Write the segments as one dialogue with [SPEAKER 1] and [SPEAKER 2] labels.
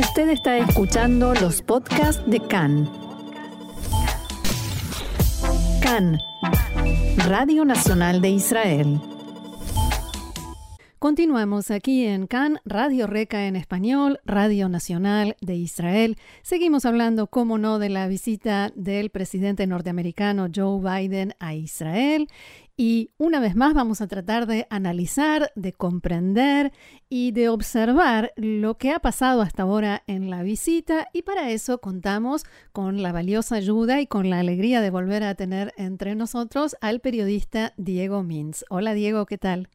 [SPEAKER 1] Usted está escuchando los podcasts de CAN. CAN, Radio Nacional de Israel. Continuamos aquí en CAN, Radio Reca en español, Radio Nacional de Israel. Seguimos hablando, como no, de la visita del presidente norteamericano Joe Biden a Israel. Y una vez más vamos a tratar de analizar, de comprender y de observar lo que ha pasado hasta ahora en la visita. Y para eso contamos con la valiosa ayuda y con la alegría de volver a tener entre nosotros al periodista Diego Mins. Hola Diego, ¿qué tal?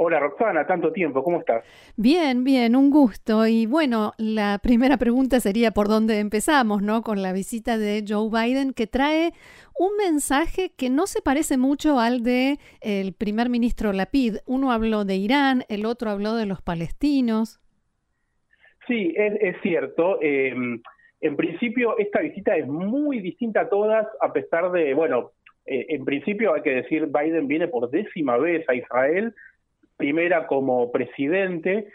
[SPEAKER 2] Hola Roxana, tanto tiempo, ¿cómo estás?
[SPEAKER 1] Bien, bien, un gusto. Y bueno, la primera pregunta sería por dónde empezamos, ¿no? Con la visita de Joe Biden que trae un mensaje que no se parece mucho al de el primer ministro Lapid. Uno habló de Irán, el otro habló de los palestinos.
[SPEAKER 2] Sí, es, cierto. Em, en principio, esta visita es muy distinta a todas, a pesar de, bueno, eh, en principio hay que decir, Biden viene por décima vez a Israel primera como presidente,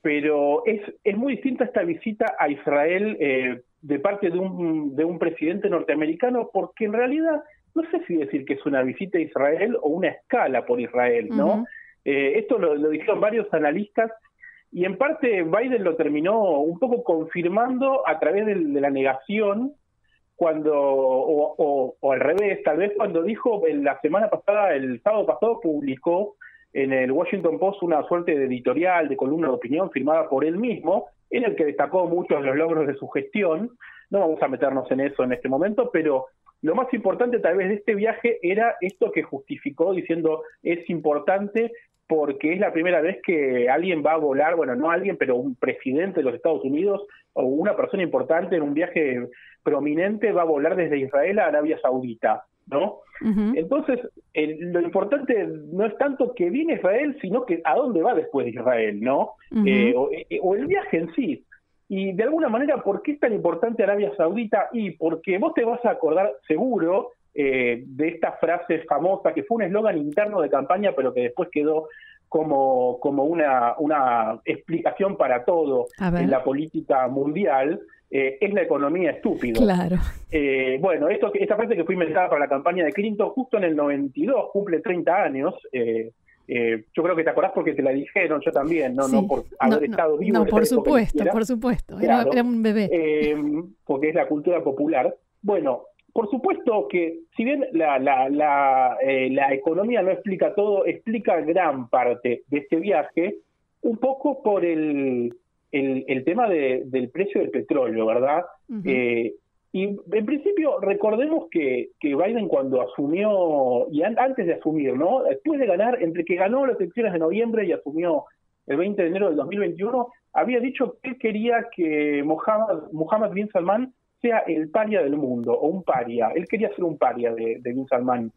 [SPEAKER 2] pero es, es muy distinta esta visita a Israel eh, de parte de un, de un presidente norteamericano, porque en realidad no sé si decir que es una visita a Israel o una escala por Israel, ¿no? Eh, esto lo, dijeron varios analistas y en parte Biden lo terminó un poco confirmando a través de, la negación cuando, o, o, al revés, tal vez cuando dijo la semana pasada, el sábado pasado, publicó en el Washington Post una suerte de editorial, de columna de opinión firmada por él mismo, en el que destacó muchos de los logros de su gestión. No vamos a meternos en eso en este momento, pero lo más importante tal vez de este viaje era esto que justificó diciendo es importante porque es la primera vez que alguien va a volar, bueno, no alguien, pero un presidente de los Estados Unidos o una persona importante en un viaje prominente va a volar desde Israel a Arabia Saudita. ¿No? Entonces, lo importante no es tanto que viene Israel, sino que a dónde va después de Israel, ¿no? Eh, eh, o, el viaje en sí. Y de alguna manera, ¿por qué es tan importante Arabia Saudita? Y porque vos te vas a acordar seguro eh, de esta frase famosa, que fue un eslogan interno de campaña, pero que después quedó como, como una, una explicación para todo en la política mundial, eh, es la economía estúpido.
[SPEAKER 1] Claro.
[SPEAKER 2] Eh, bueno, esto, esta frase que fue inventada para la campaña de Clinton justo en el 92, cumple 30 años. Eh, yo creo que te acordás porque te la dijeron, yo también, no, no por haber estado vivo.
[SPEAKER 1] No, por supuesto, por supuesto, era, un bebé.
[SPEAKER 2] porque es la cultura popular. Bueno, por supuesto que si bien la, la, la, la economía no explica todo, explica gran parte de este viaje, un poco por el, el, tema del precio del petróleo, ¿verdad? Eh, y en principio, recordemos que, que Biden cuando asumió, y antes de asumir, ¿no? Después de ganar, entre que ganó las elecciones de noviembre y asumió el 20 de enero del 2021, había dicho que quería que Mohammed, bin Salman sea el paria del mundo, o un paria. Él quería ser un paria de, de bin Salman.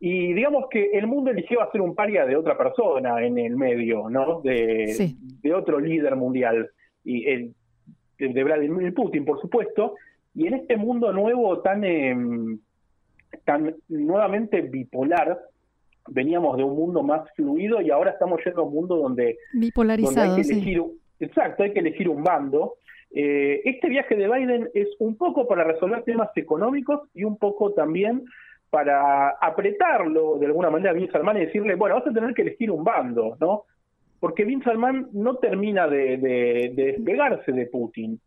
[SPEAKER 2] Y digamos que el mundo eligió hacer un paria de otra persona en el medio, ¿no? De, de otro líder mundial. Y el, de Vladimir Putin, por supuesto. Y en este mundo nuevo tan, em, tan nuevamente bipolar, veníamos de un mundo más fluido y ahora estamos yendo a un mundo donde,
[SPEAKER 1] Bipolarizado,
[SPEAKER 2] hay que elegir, exacto, hay que elegir un bando. Eh, este viaje de Biden es un poco para resolver temas económicos y un poco también para apretarlo de alguna manera a Bin Salman y decirle, bueno, vas a tener que elegir un bando, ¿no? Porque Bin Salman no termina de, despegarse de Putin.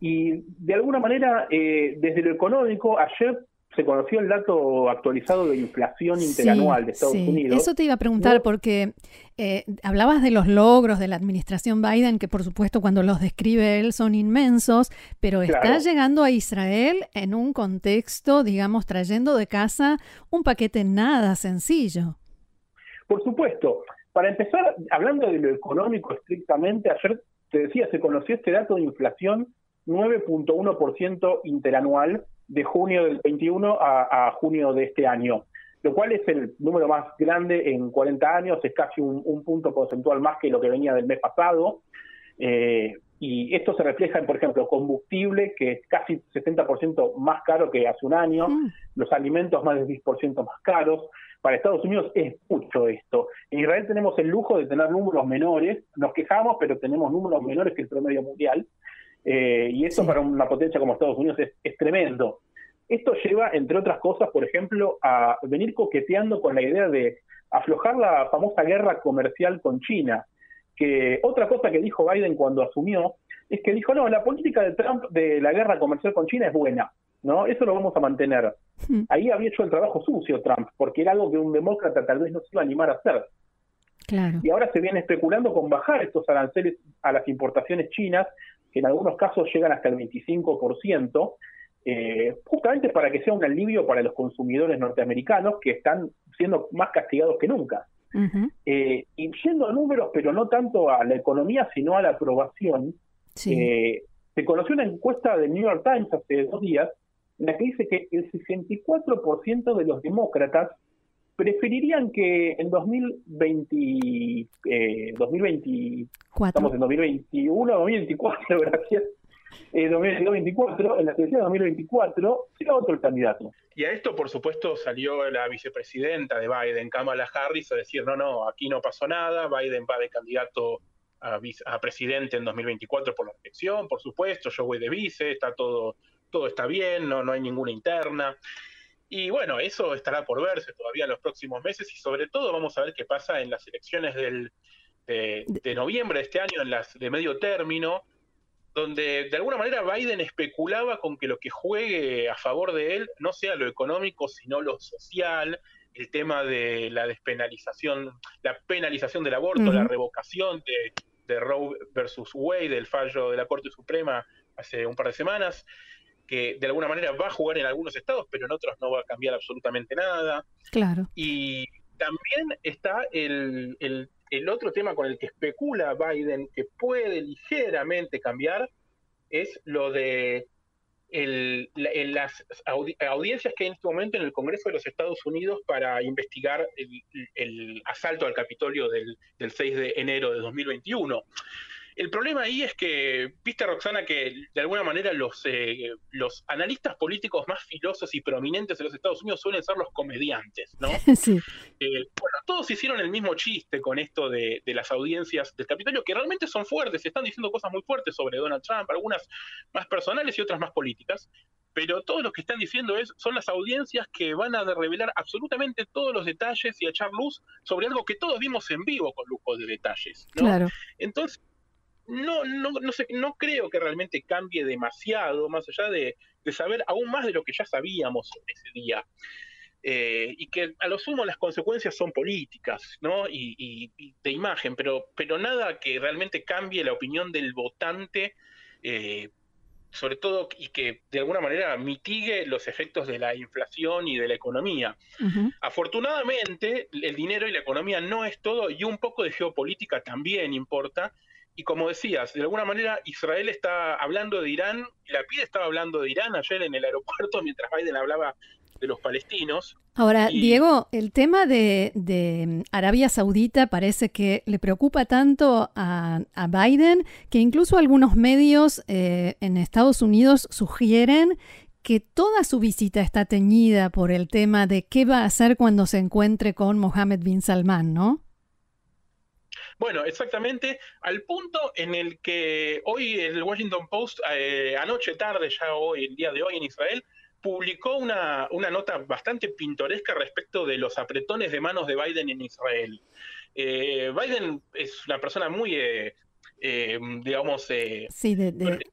[SPEAKER 2] Y de alguna manera, eh, desde lo económico, ayer se conoció el dato actualizado de inflación interanual de Estados Unidos.
[SPEAKER 1] Eso te iba a preguntar porque eh, hablabas de los logros de la administración Biden, que por supuesto cuando los describe él son inmensos, pero está llegando a Israel en un contexto, digamos, trayendo de casa un paquete nada sencillo.
[SPEAKER 2] Por supuesto. Para empezar, hablando de lo económico estrictamente, ayer te decía, se conoció este dato de inflación 9.1% interanual de junio del 21 a, junio de este año, lo cual es el número más grande en 40 años, es casi un, punto porcentual más que lo que venía del mes pasado. Eh, y esto se refleja en, por ejemplo, combustible, que es casi 70% más caro que hace un año, mm. los alimentos más del 10% más caros.
[SPEAKER 3] para Estados Unidos es mucho esto. En Israel tenemos el lujo de tener números menores, nos quejamos, pero tenemos números menores que el promedio mundial, eh, y eso para una potencia como Estados Unidos es, tremendo. Esto lleva, entre otras cosas, por ejemplo, a venir coqueteando con la idea de aflojar la famosa guerra comercial con China, que otra cosa que dijo Biden cuando asumió es que dijo, no, la política de Trump de la guerra comercial con China es buena, ¿no? Eso lo vamos a mantener. Hmm. Ahí había hecho el trabajo sucio Trump, porque era algo que un demócrata tal vez no se iba a animar a hacer. Y ahora se viene especulando con bajar estos aranceles a las importaciones chinas, que en algunos casos llegan hasta el 25%, eh, justamente para que sea un alivio para los consumidores norteamericanos que están siendo más castigados que nunca. Eh, y yendo a números, pero no tanto a la economía, sino a la aprobación, eh, se conoció una encuesta del New York Times hace dos días en la que dice que el 64% de los demócratas preferirían que en 2020, eh, 2024, estamos en 2021, 2024, gracias, eh, 2024, en la elección de 2024, sea otro el candidato.
[SPEAKER 2] Y a esto, por supuesto, salió la vicepresidenta de Biden, Kamala Harris, a decir, no, no, aquí no pasó nada, Biden va de candidato a, a presidente en 2024 por la elección, por supuesto, yo voy de vice, está todo todo está bien, no, no hay ninguna interna. Y bueno, eso estará por verse todavía en los próximos meses y sobre todo vamos a ver qué pasa en las elecciones del, de, noviembre de este año, en las de medio término, donde de alguna manera Biden especulaba con que lo que juegue a favor de él no sea lo económico, sino lo social, el tema de la despenalización, la penalización del aborto, la revocación de, de Roe versus Wade, del fallo de la Corte Suprema hace un par de semanas que de alguna manera va a jugar en algunos estados, pero en otros no va a cambiar absolutamente nada.
[SPEAKER 1] Claro.
[SPEAKER 2] Y también está el, el, otro tema con el que especula Biden que puede ligeramente cambiar, es lo de el, las audiencias que hay en este momento en el Congreso de los Estados Unidos para investigar el, asalto al Capitolio del, del 6 de enero de 2021. El problema ahí es que, viste Roxana, que de alguna manera los, eh, los analistas políticos más filosos y prominentes de los Estados Unidos suelen ser los comediantes, ¿no?
[SPEAKER 1] Sí.
[SPEAKER 2] Eh, bueno, todos hicieron el mismo chiste con esto de, las audiencias del Capitolio, que realmente son fuertes, están diciendo cosas muy fuertes sobre Donald Trump, algunas más personales y otras más políticas, pero todos los que están diciendo es, son las audiencias que van a revelar absolutamente todos los detalles y a echar luz sobre algo que todos vimos en vivo con lujo de detalles. ¿no?
[SPEAKER 1] Claro.
[SPEAKER 2] Entonces, no, no, no, sé, no creo que realmente cambie demasiado, más allá de, saber aún más de lo que ya sabíamos ese día. Eh, y que a lo sumo las consecuencias son políticas, ¿no? Y, de imagen, pero, pero nada que realmente cambie la opinión del votante, eh, sobre todo, y que de alguna manera mitigue los efectos de la inflación y de la economía. Afortunadamente, el dinero y la economía no es todo, y un poco de geopolítica también importa, y como decías, de alguna manera Israel está hablando de Irán, y la PIDE estaba hablando de Irán ayer en el aeropuerto mientras Biden hablaba de los palestinos.
[SPEAKER 1] Ahora, Diego, el tema de, de, Arabia Saudita parece que le preocupa tanto a, Biden que incluso algunos medios eh, en Estados Unidos sugieren que toda su visita está teñida por el tema de qué va a hacer cuando se encuentre con Mohammed bin Salman, ¿no?
[SPEAKER 2] Bueno, exactamente al punto en el que hoy el Washington Post, eh, anoche tarde, ya hoy, el día de hoy en Israel, publicó una, una, nota bastante pintoresca respecto de los apretones de manos de Biden en Israel. Eh, Biden es una persona muy, eh, digamos,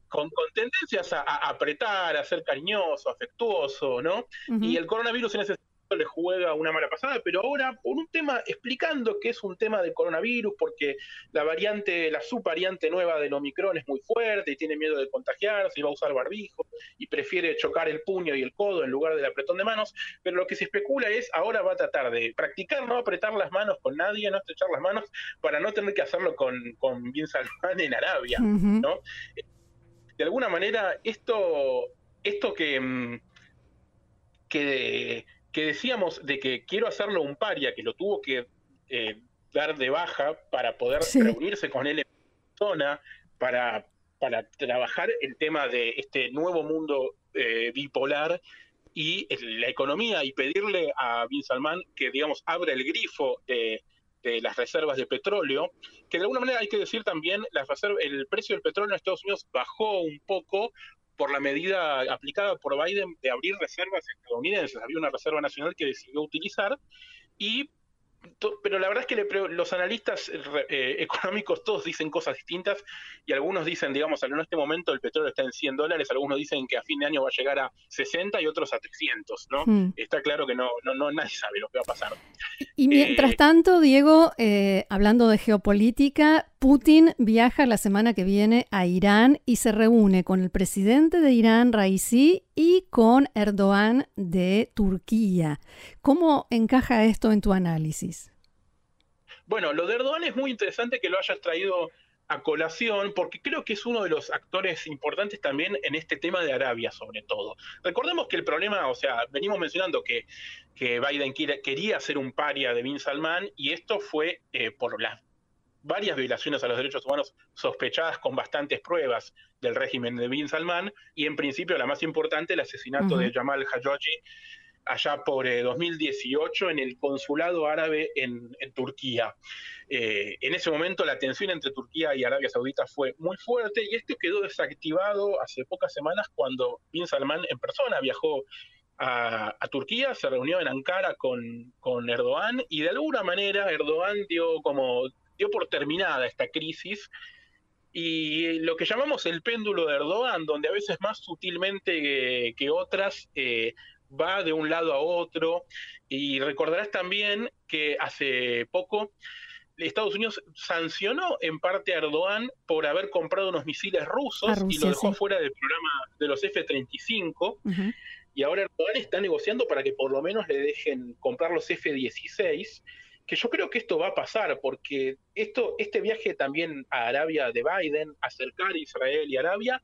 [SPEAKER 2] Con, tendencias a, apretar, a ser cariñoso, afectuoso, ¿no? Y el coronavirus en ese le juega una mala pasada, pero ahora por un tema, explicando que es un tema de coronavirus, porque la variante, la subvariante nueva del Omicron es muy fuerte y tiene miedo de contagiarse y va a usar barbijo y prefiere chocar el puño y el codo en lugar del apretón de manos, pero lo que se especula es ahora va a tratar de practicar no apretar las manos con nadie, no estrechar las manos, para no tener que hacerlo con, con Bin Salman en Arabia, ¿no? De alguna manera, esto, esto que, mm, que que decíamos de que quiero hacerlo un paria, que lo tuvo que eh, dar de baja para poder reunirse con él en persona, para, para trabajar el tema de este nuevo mundo eh, bipolar y la economía y pedirle a Bin Salman que, digamos, abra el grifo de, las reservas de petróleo, que de alguna manera hay que decir también, el precio del petróleo en Estados Unidos bajó un poco por la medida aplicada por Biden de abrir reservas estadounidenses. Había una reserva nacional que decidió utilizar y pero la verdad es que los analistas eh, económicos todos dicen cosas distintas y algunos dicen, digamos, en este momento el petróleo está en 100 dólares, algunos dicen que a fin de año va a llegar a 60 y otros a 300, ¿no? Hmm. Está claro que no, no, no, nadie sabe lo que va a pasar.
[SPEAKER 1] Y mientras eh, tanto, Diego, eh, hablando de geopolítica, Putin viaja la semana que viene a Irán y se reúne con el presidente de Irán, Raisi, y con Erdogan de Turquía. ¿Cómo encaja esto en tu análisis?
[SPEAKER 2] Bueno, lo de Erdogan es muy interesante que lo hayas traído a colación, porque creo que es uno de los actores importantes también en este tema de Arabia, sobre todo. Recordemos que el problema, o sea, venimos mencionando que, que Biden quería ser un paria de Bin Salman, y esto fue eh, por las varias violaciones a los derechos humanos sospechadas con bastantes pruebas del régimen de Bin Salman y en principio la más importante, el asesinato de Jamal Khashoggi allá por 2018 eh, en el consulado árabe en, Turquía. Eh, en ese momento la tensión entre Turquía y Arabia Saudita fue muy fuerte y esto quedó desactivado hace pocas semanas cuando Bin Salman en persona viajó a, Turquía, se reunió en Ankara con, con Erdogan y de alguna manera Erdogan dio como dio por terminada esta crisis y lo que llamamos el péndulo de Erdogan, donde a veces más sutilmente que, otras eh, va de un lado a otro. Y recordarás también que hace poco Estados Unidos sancionó en parte a Erdogan por haber comprado unos misiles rusos y lo dejó fuera del programa de los F-35. Y ahora Erdogan está negociando para que por lo menos le dejen comprar los F-16 que yo creo que esto va a pasar, porque esto, este viaje también a Arabia de Biden, acercar a Israel y Arabia,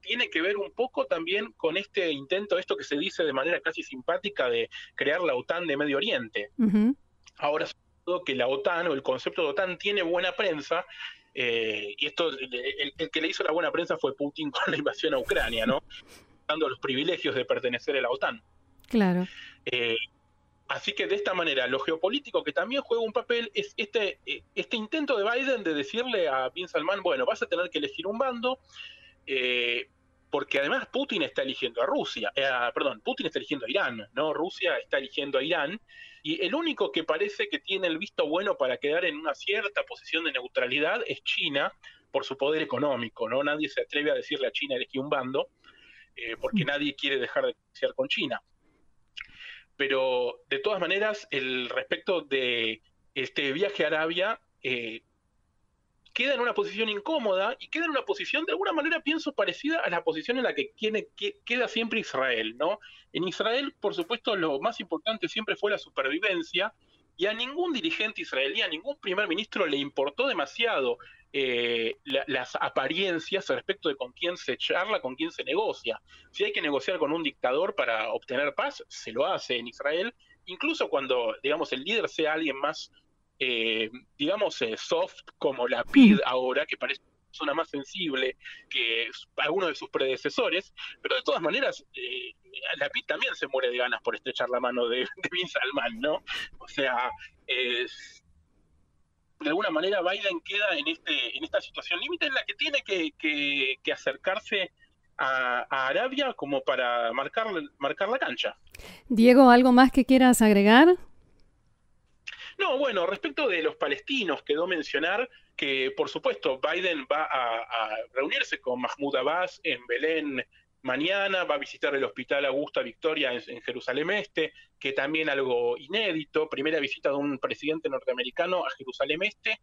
[SPEAKER 2] tiene que ver un poco también con este intento, esto que se dice de manera casi simpática, de crear la OTAN de Medio Oriente. Ahora, todo que la OTAN o el concepto de OTAN tiene buena prensa, eh, y esto, el, que le hizo la buena prensa fue Putin con la invasión a Ucrania, ¿no? Dando los privilegios de pertenecer a la OTAN.
[SPEAKER 1] Claro.
[SPEAKER 2] Eh, Así que de esta manera, lo geopolítico que también juega un papel es este, eh, este intento de Biden de decirle a Bin Salman, bueno, vas a tener que elegir un bando, eh, porque además Putin está eligiendo a Rusia, eh, perdón, Putin está eligiendo a Irán, ¿no? Rusia está eligiendo a Irán, y el único que parece que tiene el visto bueno para quedar en una cierta posición de neutralidad es China, por su poder económico, ¿no? Nadie se atreve a decirle a China elegí un bando, porque mm. nadie quiere dejar de negociar con China pero de todas maneras, el respecto de este viaje a Arabia eh, queda en una posición incómoda y queda en una posición, de alguna manera, pienso, parecida a la posición en la que, tiene, que queda siempre Israel, ¿no? En Israel, por supuesto, lo más importante siempre fue la supervivencia y a ningún dirigente israelí, a ningún primer ministro le importó demasiado eh, las apariencias respecto de con quién se charla, con quién se negocia. Si hay que negociar con un dictador para obtener paz, se lo hace en Israel, incluso cuando, digamos, el líder sea alguien más, eh, digamos, eh, soft como la PID ahora, que parece una persona más sensible que alguno de sus predecesores, pero de todas maneras, la PID también se muere de ganas por estrechar la mano de, de Bin Salman, ¿no? O sea, es de alguna manera Biden queda en, este, en esta situación límite en la que tiene que, acercarse a, Arabia como para marcar, marcar la cancha.
[SPEAKER 1] Diego, ¿algo más que quieras agregar?
[SPEAKER 2] No, bueno, respecto de los palestinos, quedó mencionar que, por supuesto, Biden va a, a reunirse con Mahmoud Abbas en Belén, mañana, va a visitar el Hospital Augusta Victoria en, Jerusalén Este, que también algo inédito, primera visita de un presidente norteamericano a Jerusalén Este,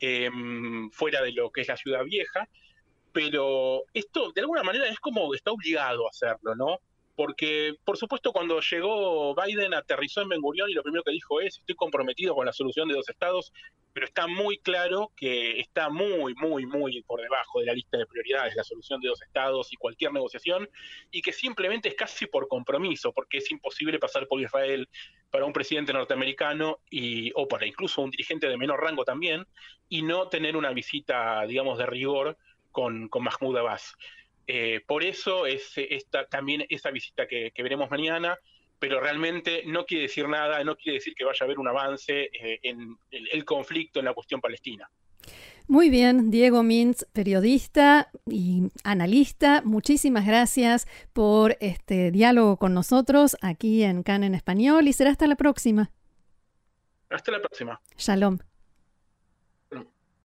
[SPEAKER 2] em, fuera de lo que es la ciudad vieja, pero esto de alguna manera es como está obligado a hacerlo, ¿no? Porque por supuesto cuando llegó Biden aterrizó en Ben Gurion y lo primero que dijo es estoy comprometido con la solución de dos estados, pero está muy claro que está muy, muy, muy por debajo de la lista de prioridades la solución de dos estados y cualquier negociación, y que simplemente es casi por compromiso, porque es imposible pasar por Israel para un presidente norteamericano y, o para incluso un dirigente de menor rango también, y no tener una visita, digamos, de rigor con, con Mahmoud Abbas. Por eso es esta, también esa visita que, veremos mañana, pero realmente no quiere decir nada, no quiere decir que vaya a haber un avance en el conflicto en la cuestión palestina.
[SPEAKER 1] Muy bien, Diego Mintz, periodista y analista, muchísimas gracias por este diálogo con nosotros aquí en CAN en español y será hasta la próxima.
[SPEAKER 2] Hasta la próxima.
[SPEAKER 1] Shalom.